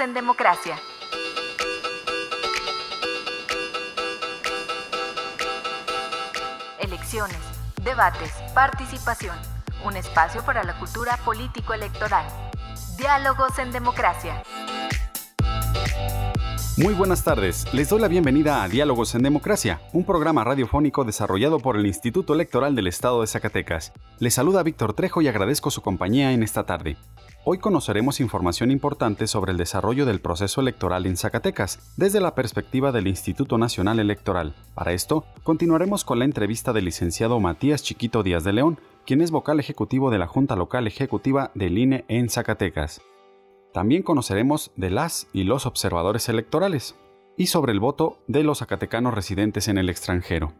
En Democracia. Elecciones, debates, participación. Un espacio para la cultura político-electoral. Diálogos en Democracia. Muy buenas tardes, les doy la bienvenida a Diálogos en Democracia, un programa radiofónico desarrollado por el Instituto Electoral del Estado de Zacatecas. Les saluda Víctor Trejo y agradezco su compañía en esta tarde. Hoy conoceremos información importante sobre el desarrollo del proceso electoral en Zacatecas, desde la perspectiva del Instituto Nacional Electoral. Para esto, continuaremos con la entrevista del licenciado Matías Chiquito Díaz de León, quien es vocal ejecutivo de la Junta Local Ejecutiva del INE en Zacatecas. También conoceremos de las y los observadores electorales y sobre el voto de los zacatecanos residentes en el extranjero.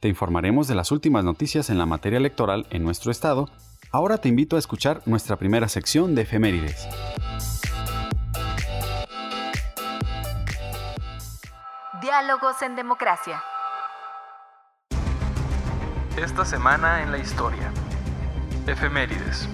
Te informaremos de las últimas noticias en la materia electoral en nuestro estado. Ahora te invito a escuchar nuestra primera sección de efemérides. Diálogos en Democracia. Esta semana en la historia. Efemérides.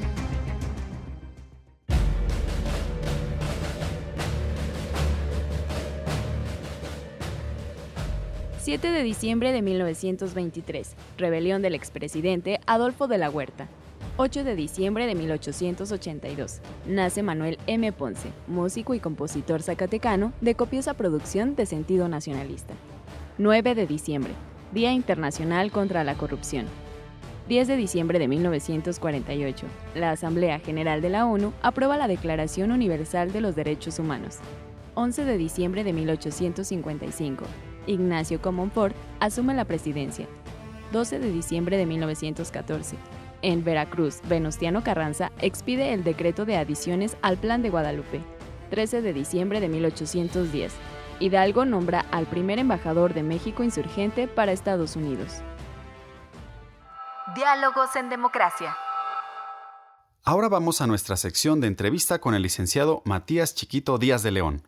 7 de diciembre de 1923, rebelión del expresidente Adolfo de la Huerta. 8 de diciembre de 1882, nace Manuel M. Ponce, músico y compositor zacatecano de copiosa producción de sentido nacionalista. 9 de diciembre, Día Internacional contra la Corrupción. 10 de diciembre de 1948, la Asamblea General de la ONU aprueba la Declaración Universal de los Derechos Humanos. 11 de diciembre de 1855, Ignacio Comonfort asume la presidencia. 12 de diciembre de 1914. En Veracruz, Venustiano Carranza expide el decreto de adiciones al Plan de Guadalupe. 13 de diciembre de 1810. Hidalgo nombra al primer embajador de México insurgente para Estados Unidos. Diálogos en Democracia. Ahora vamos a nuestra sección de entrevista con el licenciado Matías Chiquito Díaz de León.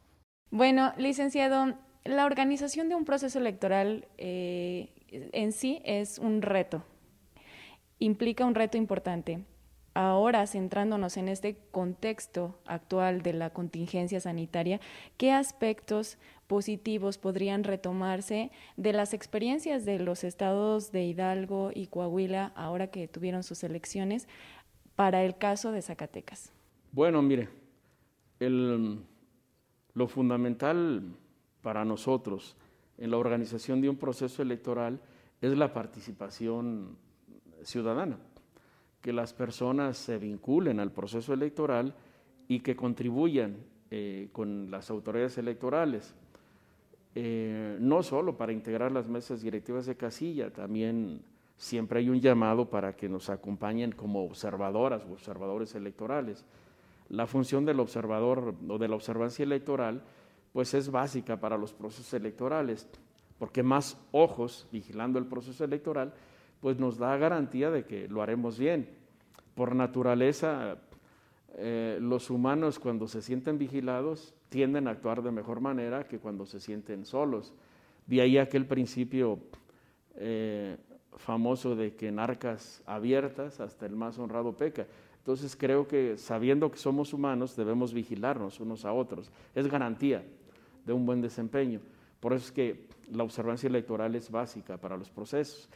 Bueno, licenciado, la organización de un proceso electoral eh, en sí es un reto, implica un reto importante. Ahora, centrándonos en este contexto actual de la contingencia sanitaria, ¿qué aspectos positivos podrían retomarse de las experiencias de los estados de Hidalgo y Coahuila ahora que tuvieron sus elecciones para el caso de Zacatecas? Bueno, mire, lo fundamental para nosotros en la organización de un proceso electoral es la participación ciudadana, que las personas se vinculen al proceso electoral y que contribuyan eh, con las autoridades electorales, eh, no solo para integrar las mesas directivas de casilla, también siempre hay un llamado para que nos acompañen como observadoras o observadores electorales. La función del observador o de la observancia electoral pues es básica para los procesos electorales, porque más ojos vigilando el proceso electoral, pues nos da garantía de que lo haremos bien. Por naturaleza, eh, los humanos cuando se sienten vigilados tienden a actuar de mejor manera que cuando se sienten solos. De ahí aquel principio eh, famoso de que en arcas abiertas hasta el más honrado peca. Entonces creo que sabiendo que somos humanos debemos vigilarnos unos a otros. Es garantía de un buen desempeño. Por eso es que la observancia electoral es básica para los procesos.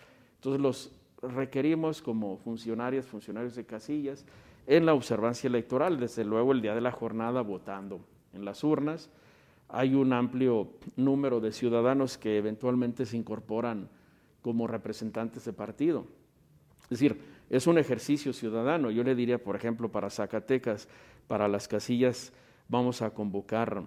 Entonces los requerimos como funcionarias, funcionarios de casillas, en la observancia electoral, desde luego el día de la jornada votando en las urnas. Hay un amplio número de ciudadanos que eventualmente se incorporan como representantes de partido. Es decir, es un ejercicio ciudadano. Yo le diría, por ejemplo, para Zacatecas, para las casillas, vamos a convocar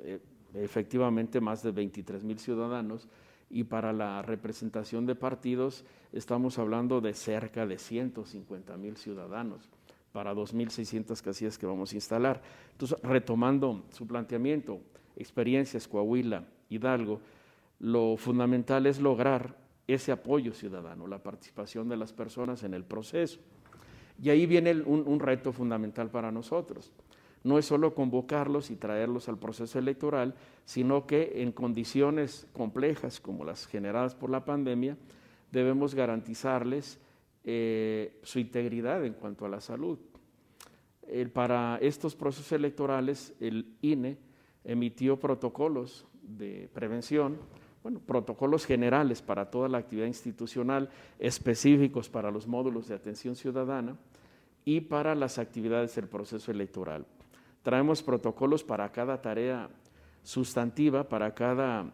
eh, efectivamente más de 23 mil ciudadanos y para la representación de partidos estamos hablando de cerca de 150 mil ciudadanos. para 2.600 casillas que vamos a instalar. Entonces, retomando su planteamiento, experiencias, Coahuila, Hidalgo, lo fundamental es lograr ese apoyo ciudadano, la participación de las personas en el proceso. Y ahí viene un, un reto fundamental para nosotros. No es solo convocarlos y traerlos al proceso electoral, sino que en condiciones complejas como las generadas por la pandemia, debemos garantizarles eh, su integridad en cuanto a la salud. para estos procesos electorales, el INE emitió protocolos de prevención, bueno, protocolos generales para toda la actividad institucional, específicos para los módulos de atención ciudadana y para las actividades del proceso electoral. Traemos protocolos para cada tarea sustantiva, para cada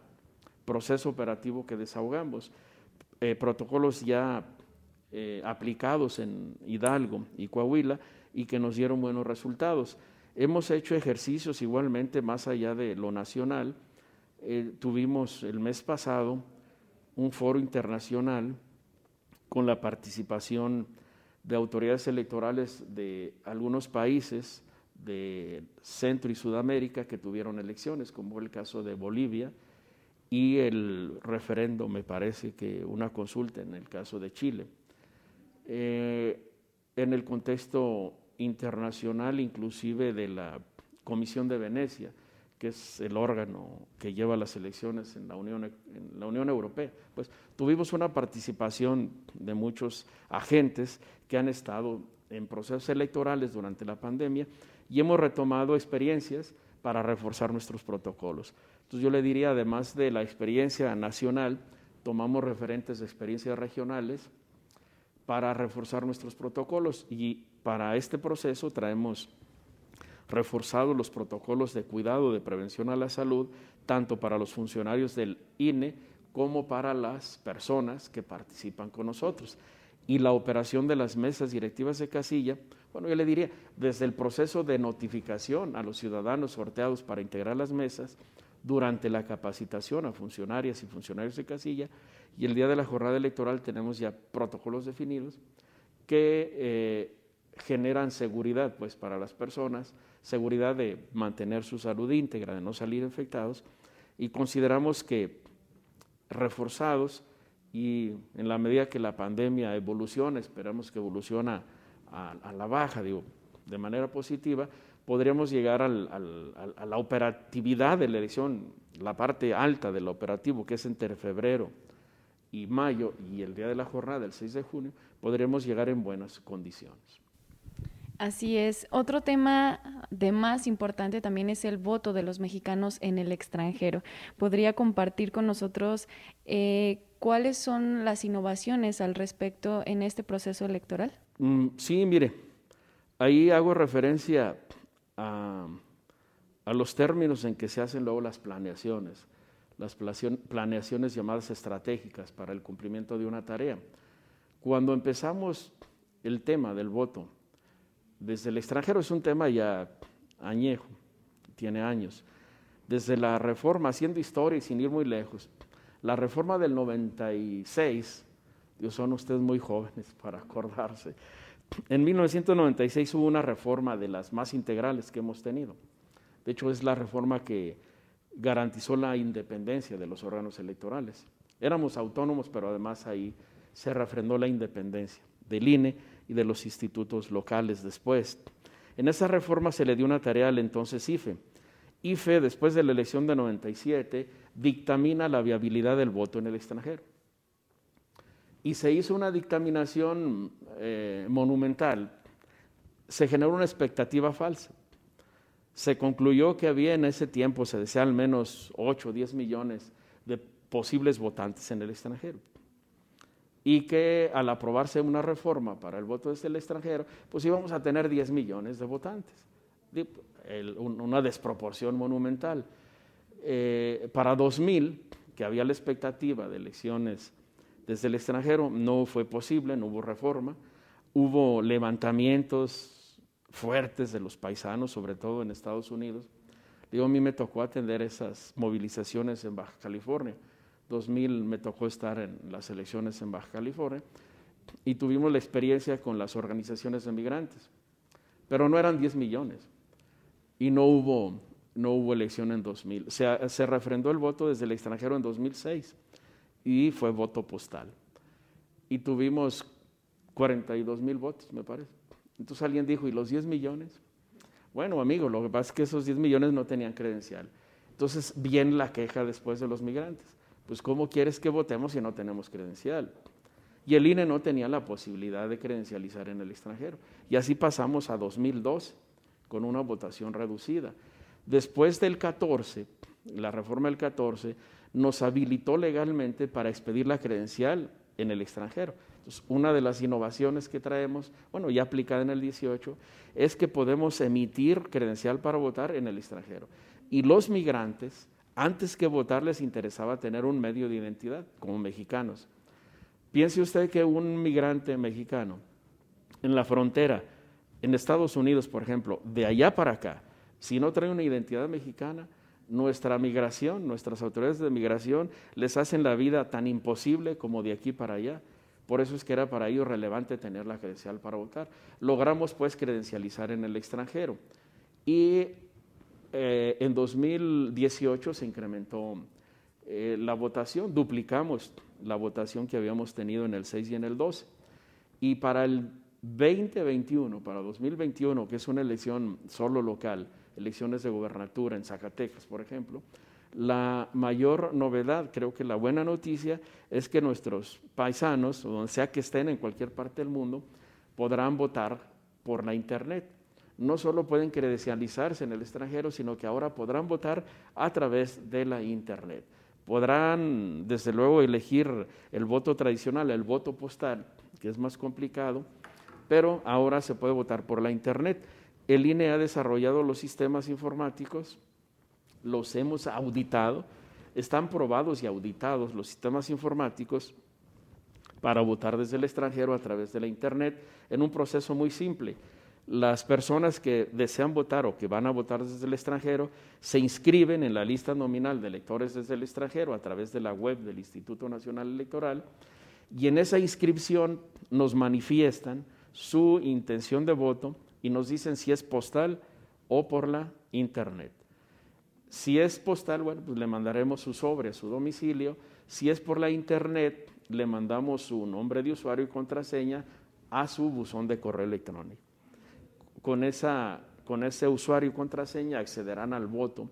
proceso operativo que desahogamos, eh, protocolos ya eh, aplicados en Hidalgo y Coahuila y que nos dieron buenos resultados. Hemos hecho ejercicios igualmente más allá de lo nacional. Eh, tuvimos el mes pasado un foro internacional con la participación de autoridades electorales de algunos países de Centro y Sudamérica que tuvieron elecciones, como el caso de Bolivia, y el referendo, me parece que una consulta en el caso de Chile. Eh, en el contexto internacional, inclusive de la Comisión de Venecia, que es el órgano que lleva las elecciones en la Unión, en la Unión Europea. Pues tuvimos una participación de muchos agentes que han estado en procesos electorales durante la pandemia y hemos retomado experiencias para reforzar nuestros protocolos. Entonces yo le diría, además de la experiencia nacional, tomamos referentes de experiencias regionales para reforzar nuestros protocolos y para este proceso traemos reforzados los protocolos de cuidado de prevención a la salud, tanto para los funcionarios del INE como para las personas que participan con nosotros. Y la operación de las mesas directivas de casilla, bueno, yo le diría, desde el proceso de notificación a los ciudadanos sorteados para integrar las mesas, durante la capacitación a funcionarias y funcionarios de casilla y el día de la jornada electoral tenemos ya protocolos definidos que eh, generan seguridad pues para las personas, seguridad de mantener su salud íntegra, de no salir infectados y consideramos que reforzados y en la medida que la pandemia evoluciona, esperamos que evoluciona a, la baja, digo, de manera positiva, podríamos llegar a la operatividad de la elección, la parte alta del operativo, que es entre febrero y mayo y el día de la jornada, el 6 de junio, podremos llegar en buenas condiciones. Así es. Otro tema de más importante también es el voto de los mexicanos en el extranjero. ¿Podría compartir con nosotros eh, cuáles son las innovaciones al respecto en este proceso electoral? Mm, sí, mire, ahí hago referencia a, los términos en que se hacen luego las planeaciones, las planeaciones llamadas estratégicas para el cumplimiento de una tarea. Cuando empezamos el tema del voto desde el extranjero es un tema ya añejo, tiene años. Desde la reforma, haciendo historia y sin ir muy lejos, la reforma del 96, Dios, son ustedes muy jóvenes para acordarse, en 1996 hubo una reforma de las más integrales que hemos tenido. De hecho, es la reforma que garantizó la independencia de los órganos electorales. Éramos autónomos, pero además ahí se refrendó la independencia del INE y de los institutos locales después. En esa reforma se le dio una tarea al entonces IFE. IFE, después de la elección de 97, dictamina la viabilidad del voto en el extranjero y se hizo una dictaminación eh, monumental, se generó una expectativa falsa. Se concluyó que había en ese tiempo, se decía al menos 8 o 10 millones de posibles votantes en el extranjero. Y que al aprobarse una reforma para el voto desde el extranjero, pues íbamos a tener 10 millones de votantes. una desproporción monumental. Eh, para 2000, que había la expectativa de elecciones desde el extranjero. No fue posible, no hubo reforma. Hubo levantamientos fuertes de los paisanos, sobre todo en Estados Unidos. Digo, a mí me tocó atender esas movilizaciones en Baja California. 2000 me tocó estar en las elecciones en Baja California y tuvimos la experiencia con las organizaciones de migrantes. pero no eran 10 millones. Y no hubo, no hubo elección en 2000. Se, se refrendó el voto desde el extranjero en 2006 y fue voto postal. Y tuvimos 42 mil votos, me parece. Entonces alguien dijo, ¿y los 10 millones? Bueno, amigo, lo que pasa es que esos 10 millones no tenían credencial. Entonces viene la queja después de los migrantes. Pues ¿cómo quieres que votemos si no tenemos credencial? Y el INE no tenía la posibilidad de credencializar en el extranjero. Y así pasamos a 2012 con una votación reducida. Después del 14, la reforma del 14, nos habilitó legalmente para expedir la credencial en el extranjero. Entonces, una de las innovaciones que traemos, bueno, ya aplicada en el 18, es que podemos emitir credencial para votar en el extranjero. Y los migrantes, antes que votar, les interesaba tener un medio de identidad como mexicanos. Piense usted que un migrante mexicano en la frontera, en Estados Unidos, por ejemplo, de allá para acá, si no trae una identidad mexicana, nuestra migración, nuestras autoridades de migración les hacen la vida tan imposible como de aquí para allá. Por eso es que era para ellos relevante tener la credencial para votar. Logramos pues credencializar en el extranjero. Y eh, en 2018 se incrementó eh, la votación, duplicamos la votación que habíamos tenido en el 6 y en el 12. Y para el 2021, para 2021, que es una elección solo local, elecciones de gobernatura en Zacatecas, por ejemplo, la mayor novedad, creo que la buena noticia, es que nuestros paisanos, o donde sea que estén en cualquier parte del mundo, podrán votar por la Internet. No solo pueden credencializarse en el extranjero, sino que ahora podrán votar a través de la Internet. Podrán, desde luego, elegir el voto tradicional, el voto postal, que es más complicado, pero ahora se puede votar por la Internet. El INE ha desarrollado los sistemas informáticos, los hemos auditado, están probados y auditados los sistemas informáticos para votar desde el extranjero a través de la Internet en un proceso muy simple. Las personas que desean votar o que van a votar desde el extranjero se inscriben en la lista nominal de electores desde el extranjero a través de la web del Instituto Nacional Electoral y en esa inscripción nos manifiestan su intención de voto y nos dicen si es postal o por la internet. Si es postal, bueno, pues le mandaremos su sobre a su domicilio. Si es por la internet, le mandamos su nombre de usuario y contraseña a su buzón de correo electrónico. Con, esa, con ese usuario y contraseña accederán al voto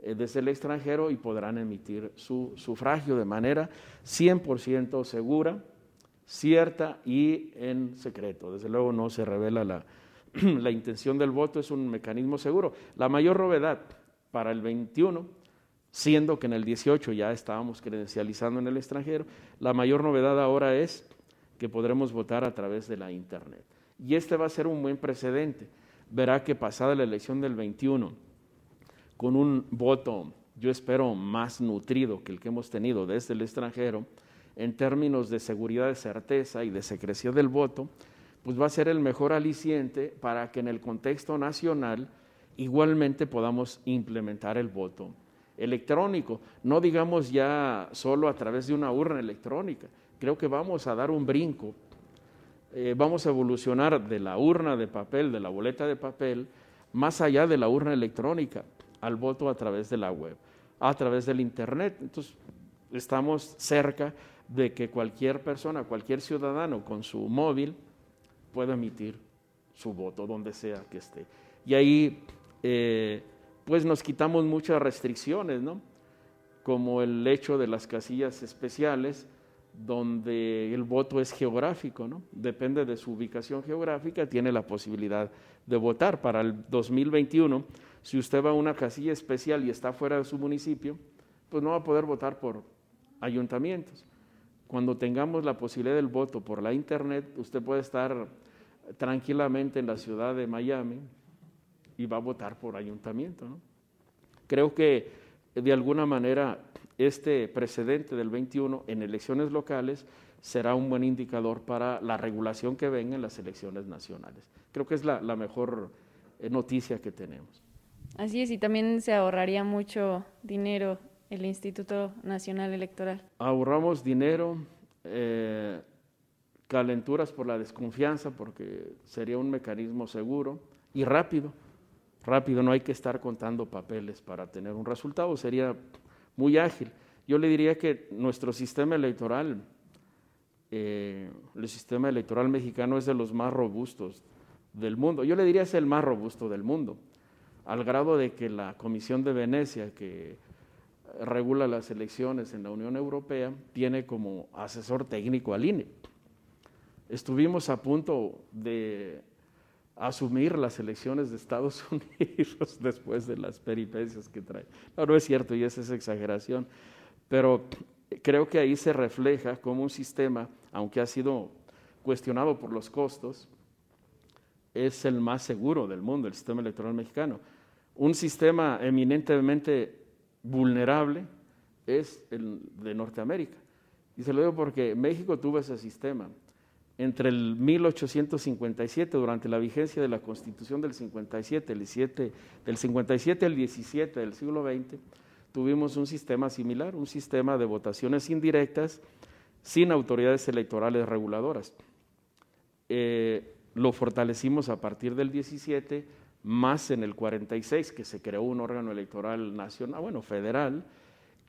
eh, desde el extranjero y podrán emitir su sufragio de manera 100% segura, cierta y en secreto. Desde luego no se revela la, la intención del voto es un mecanismo seguro. La mayor novedad para el 21, siendo que en el 18 ya estábamos credencializando en el extranjero, la mayor novedad ahora es que podremos votar a través de la Internet. Y este va a ser un buen precedente. Verá que pasada la elección del 21, con un voto, yo espero, más nutrido que el que hemos tenido desde el extranjero, en términos de seguridad, de certeza y de secreción del voto, pues va a ser el mejor aliciente para que en el contexto nacional igualmente podamos implementar el voto electrónico, no digamos ya solo a través de una urna electrónica, creo que vamos a dar un brinco, eh, vamos a evolucionar de la urna de papel, de la boleta de papel, más allá de la urna electrónica, al voto a través de la web, a través del Internet. Entonces, estamos cerca de que cualquier persona, cualquier ciudadano con su móvil, pueda emitir su voto donde sea que esté. Y ahí, eh, pues nos quitamos muchas restricciones, ¿no? Como el hecho de las casillas especiales, donde el voto es geográfico, ¿no? Depende de su ubicación geográfica, tiene la posibilidad de votar. Para el 2021, si usted va a una casilla especial y está fuera de su municipio, pues no va a poder votar por ayuntamientos. Cuando tengamos la posibilidad del voto por la internet, usted puede estar tranquilamente en la ciudad de Miami y va a votar por ayuntamiento. Creo que de alguna manera este precedente del 21 en elecciones locales será un buen indicador para la regulación que venga en las elecciones nacionales. Creo que es la, la mejor eh, noticia que tenemos. Así es, y también se ahorraría mucho dinero el Instituto Nacional Electoral. Ahorramos dinero, eh, calenturas por la desconfianza, porque sería un mecanismo seguro, y rápido, rápido, no hay que estar contando papeles para tener un resultado, sería muy ágil. Yo le diría que nuestro sistema electoral, eh, el sistema electoral mexicano es de los más robustos del mundo. Yo le diría es el más robusto del mundo, al grado de que la Comisión de Venecia, que regula las elecciones en la Unión Europea, tiene como asesor técnico al INE. Estuvimos a punto de asumir las elecciones de Estados Unidos después de las peripecias que trae. No, no es cierto y esa es exageración, pero creo que ahí se refleja como un sistema, aunque ha sido cuestionado por los costos, es el más seguro del mundo, el sistema electoral mexicano. Un sistema eminentemente vulnerable es el de Norteamérica. Y se lo digo porque México tuvo ese sistema. Entre el 1857, durante la vigencia de la Constitución del 57, el 7, del 57 al 17 del siglo XX, tuvimos un sistema similar, un sistema de votaciones indirectas sin autoridades electorales reguladoras. Eh, lo fortalecimos a partir del 17, más en el 46, que se creó un órgano electoral nacional, bueno, federal,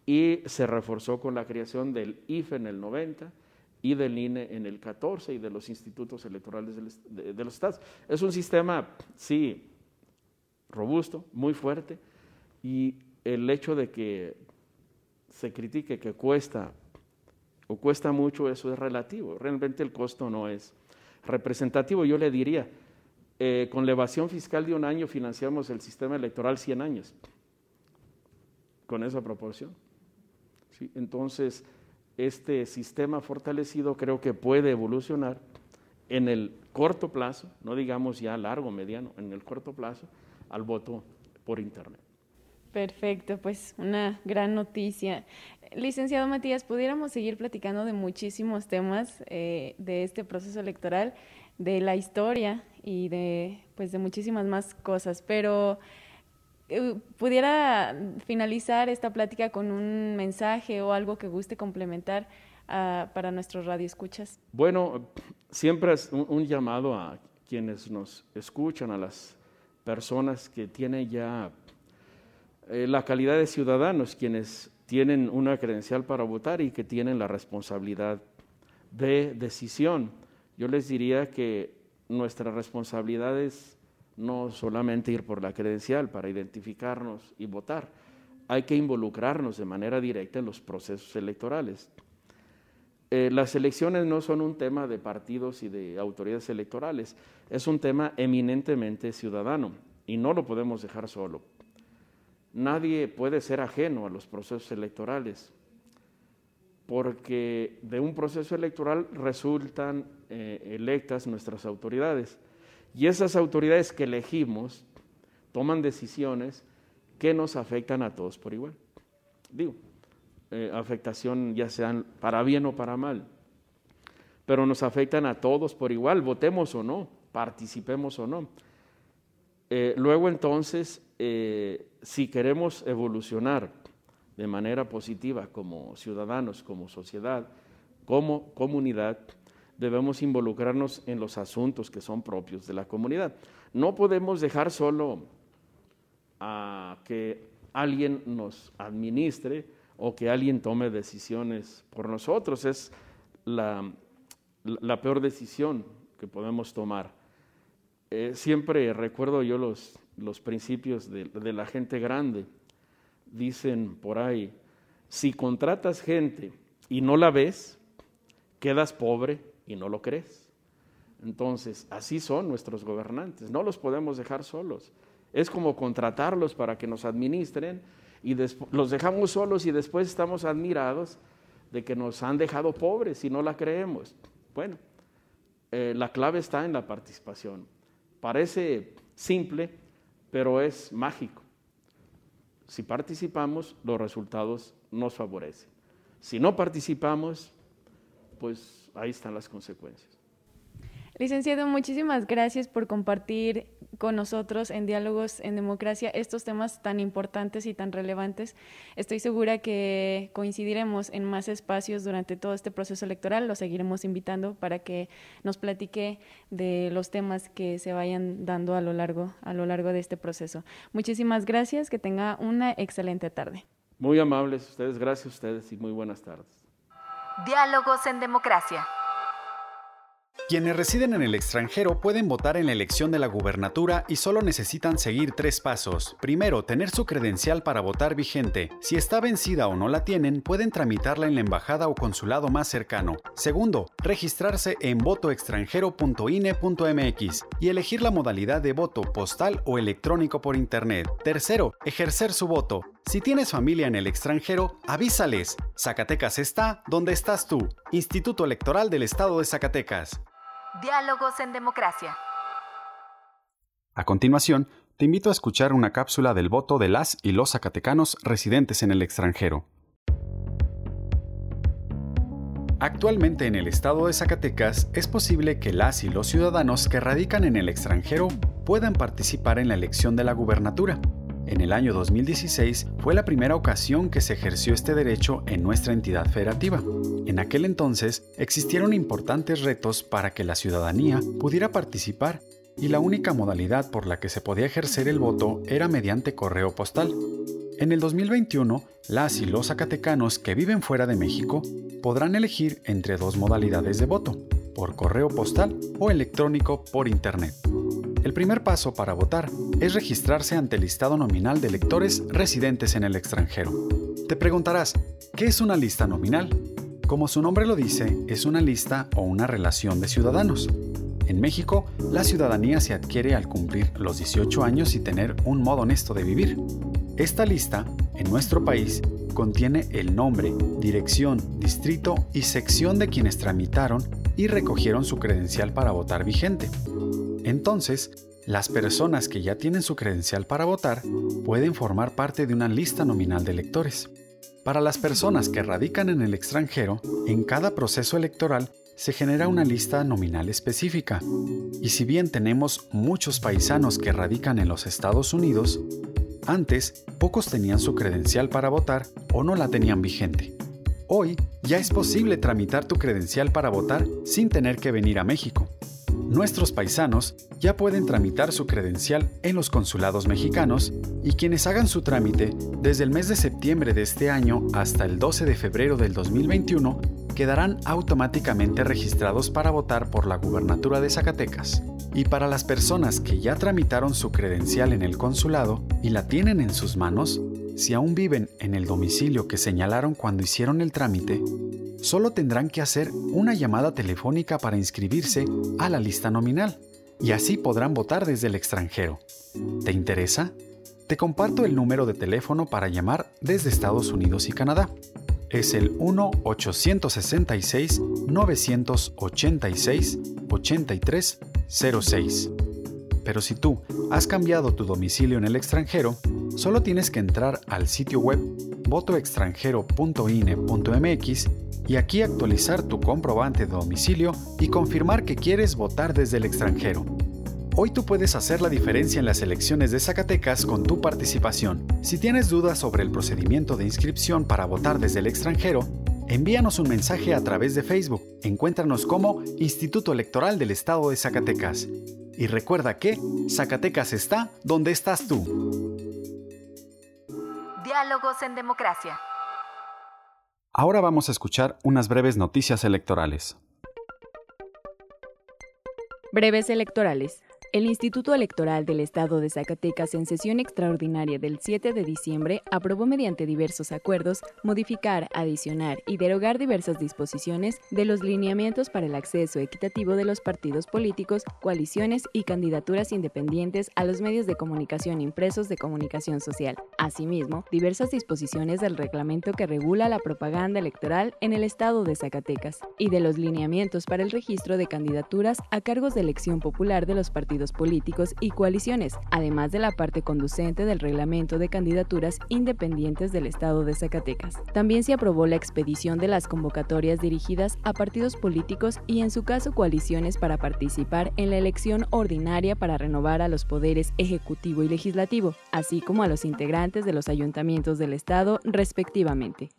y se reforzó con la creación del IFE en el 90 y del INE en el 14 y de los institutos electorales de, los estados. Es un sistema, sí, robusto, muy fuerte, y el hecho de que se critique que cuesta o cuesta mucho, eso es relativo. Realmente el costo no es representativo. Yo le diría, eh, con la evasión fiscal de un año financiamos el sistema electoral 100 años, con esa proporción. Entonces, este sistema fortalecido creo que puede evolucionar en el corto plazo, no digamos ya largo, mediano, en el corto plazo, al voto por Internet. Perfecto, pues una gran noticia. Licenciado Matías, pudiéramos seguir platicando de muchísimos temas eh, de este proceso electoral, de la historia y de, pues, de muchísimas más cosas. Pero eh, pudiera finalizar esta plática con un mensaje o algo que guste complementar uh, para nuestros radioescuchas. Bueno, siempre es un, llamado a quienes nos escuchan, a las personas que tienen ya eh, la calidad de ciudadanos, quienes tienen una credencial para votar y que tienen la responsabilidad de decisión. Yo les diría que nuestra responsabilidad es no solamente ir por la credencial para identificarnos y votar, hay que involucrarnos de manera directa en los procesos electorales. Eh, las elecciones no son un tema de partidos y de autoridades electorales, es un tema eminentemente ciudadano y no lo podemos dejar solo. Nadie puede ser ajeno a los procesos electorales porque de un proceso electoral resultan eh, electas nuestras autoridades. Y esas autoridades que elegimos toman decisiones que nos afectan a todos por igual. Digo, eh, afectación ya sean para bien o para mal, pero nos afectan a todos por igual, votemos o no, participemos o no. Eh, luego entonces, si queremos evolucionar, de manera positiva como ciudadanos, como sociedad, como comunidad, debemos involucrarnos en los asuntos que son propios de la comunidad. No podemos dejar solo a que alguien nos administre o que alguien tome decisiones por nosotros. Es la, peor decisión que podemos tomar. Eh, siempre recuerdo yo los, los principios de la gente grande dicen por ahí, si contratas gente y no la ves, quedas pobre y no lo crees. Entonces, así son nuestros gobernantes, no los podemos dejar solos. Es como contratarlos para que nos administren y los dejamos solos y después estamos admirados de que nos han dejado pobres y no la creemos. Bueno, eh, la clave está en la participación. Parece simple, pero es mágico. Si participamos, los resultados nos favorecen. Si no participamos, pues ahí están las consecuencias. Licenciado, muchísimas gracias por compartir con nosotros en Diálogos en Democracia estos temas tan importantes y tan relevantes. Estoy segura que coincidiremos en más espacios durante todo este proceso electoral. Lo seguiremos invitando para que nos platique de los temas que se vayan dando a lo largo, a lo largo de este proceso. Muchísimas gracias, que tenga una excelente tarde. Muy amables ustedes, gracias a ustedes y muy buenas tardes. Diálogos en Democracia. Quienes residen en el extranjero pueden votar en la elección de la gubernatura y solo necesitan seguir tres pasos. Primero, tener su credencial para votar vigente. Si está vencida o no la tienen, pueden tramitarla en la embajada o consulado más cercano. Segundo, registrarse en votoextranjero.ine.mx y elegir la modalidad de voto postal o electrónico por internet. Tercero, ejercer su voto. Si tienes familia en el extranjero, avísales. Zacatecas está donde estás tú. Instituto Electoral del Estado de Zacatecas. Diálogos en Democracia. A continuación, te invito a escuchar una cápsula del voto de las y los zacatecanos residentes en el extranjero. Actualmente en el estado de Zacatecas es posible que las y los ciudadanos que radican en el extranjero puedan participar en la elección de la gubernatura. En el año 2016 fue la primera ocasión que se ejerció este derecho en nuestra entidad federativa. En aquel entonces existieron importantes retos para que la ciudadanía pudiera participar y la única modalidad por la que se podía ejercer el voto era mediante correo postal. En el 2021, las y los zacatecanos que viven fuera de México podrán elegir entre dos modalidades de voto, por correo postal o electrónico por Internet. El primer paso para votar es registrarse ante el listado nominal de electores residentes en el extranjero. Te preguntarás, ¿qué es una lista nominal? Como su nombre lo dice, es una lista o una relación de ciudadanos. En México, la ciudadanía se adquiere al cumplir los 18 años y tener un modo honesto de vivir. Esta lista, en nuestro país, contiene el nombre, dirección, distrito y sección de quienes tramitaron y recogieron su credencial para votar vigente. Entonces, las personas que ya tienen su credencial para votar pueden formar parte de una lista nominal de electores. Para las personas que radican en el extranjero, en cada proceso electoral se genera una lista nominal específica. Y si bien tenemos muchos paisanos que radican en los Estados Unidos, antes pocos tenían su credencial para votar o no la tenían vigente. Hoy ya es posible tramitar tu credencial para votar sin tener que venir a México nuestros paisanos ya pueden tramitar su credencial en los consulados mexicanos y quienes hagan su trámite desde el mes de septiembre de este año hasta el 12 de febrero del 2021 quedarán automáticamente registrados para votar por la gubernatura de Zacatecas. Y para las personas que ya tramitaron su credencial en el consulado y la tienen en sus manos, si aún viven en el domicilio que señalaron cuando hicieron el trámite, solo tendrán que hacer una llamada telefónica para inscribirse a la lista nominal y así podrán votar desde el extranjero. ¿Te interesa? Te comparto el número de teléfono para llamar desde Estados Unidos y Canadá. Es el 1-866-986-8306. Pero si tú has cambiado tu domicilio en el extranjero, solo tienes que entrar al sitio web votoextranjero.ine.mx y aquí actualizar tu comprobante de domicilio y confirmar que quieres votar desde el extranjero. Hoy tú puedes hacer la diferencia en las elecciones de Zacatecas con tu participación. Si tienes dudas sobre el procedimiento de inscripción para votar desde el extranjero, envíanos un mensaje a través de Facebook. Encuéntranos como Instituto Electoral del Estado de Zacatecas. Y recuerda que Zacatecas está donde estás tú. Diálogos en Democracia. Ahora vamos a escuchar unas breves noticias electorales. Breves electorales. El Instituto Electoral del Estado de Zacatecas en sesión extraordinaria del 7 de diciembre aprobó mediante diversos acuerdos modificar, adicionar y derogar diversas disposiciones de los lineamientos para el acceso equitativo de los partidos políticos, coaliciones y candidaturas independientes a los medios de comunicación impresos de comunicación social. Asimismo, diversas disposiciones del reglamento que regula la propaganda electoral en el Estado de Zacatecas y de los lineamientos para el registro de candidaturas a cargos de elección popular de los partidos políticos y coaliciones, además de la parte conducente del reglamento de candidaturas independientes del Estado de Zacatecas. También se aprobó la expedición de las convocatorias dirigidas a partidos políticos y en su caso coaliciones para participar en la elección ordinaria para renovar a los poderes ejecutivo y legislativo, así como a los integrantes de los ayuntamientos del Estado respectivamente.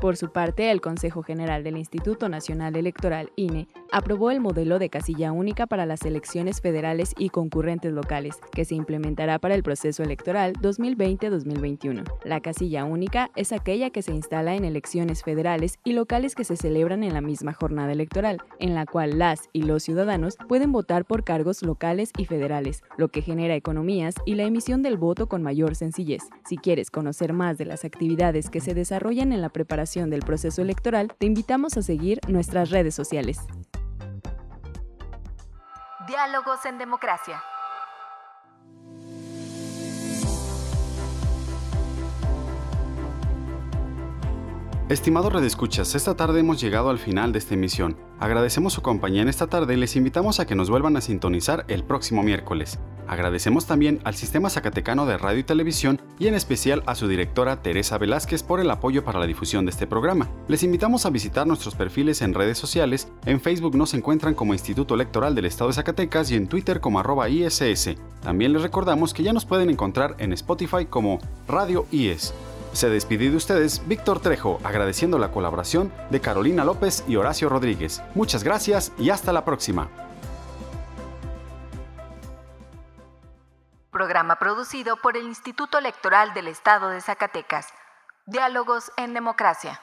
Por su parte, el Consejo General del Instituto Nacional Electoral, INE, aprobó el modelo de casilla única para las elecciones federales y concurrentes locales, que se implementará para el proceso electoral 2020-2021. La casilla única es aquella que se instala en elecciones federales y locales que se celebran en la misma jornada electoral, en la cual las y los ciudadanos pueden votar por cargos locales y federales, lo que genera economías y la emisión del voto con mayor sencillez. Si quieres conocer más de las actividades que se desarrollan en la preparación del proceso electoral, te invitamos a seguir nuestras redes sociales. Diálogos en Democracia. Estimados redescuchas, esta tarde hemos llegado al final de esta emisión. Agradecemos su compañía en esta tarde y les invitamos a que nos vuelvan a sintonizar el próximo miércoles. Agradecemos también al Sistema Zacatecano de Radio y Televisión y en especial a su directora Teresa Velázquez por el apoyo para la difusión de este programa. Les invitamos a visitar nuestros perfiles en redes sociales. En Facebook nos encuentran como Instituto Electoral del Estado de Zacatecas y en Twitter como arroba ISS. También les recordamos que ya nos pueden encontrar en Spotify como Radio IES. Se despide de ustedes Víctor Trejo, agradeciendo la colaboración de Carolina López y Horacio Rodríguez. Muchas gracias y hasta la próxima. Programa producido por el Instituto Electoral del Estado de Zacatecas. Diálogos en Democracia.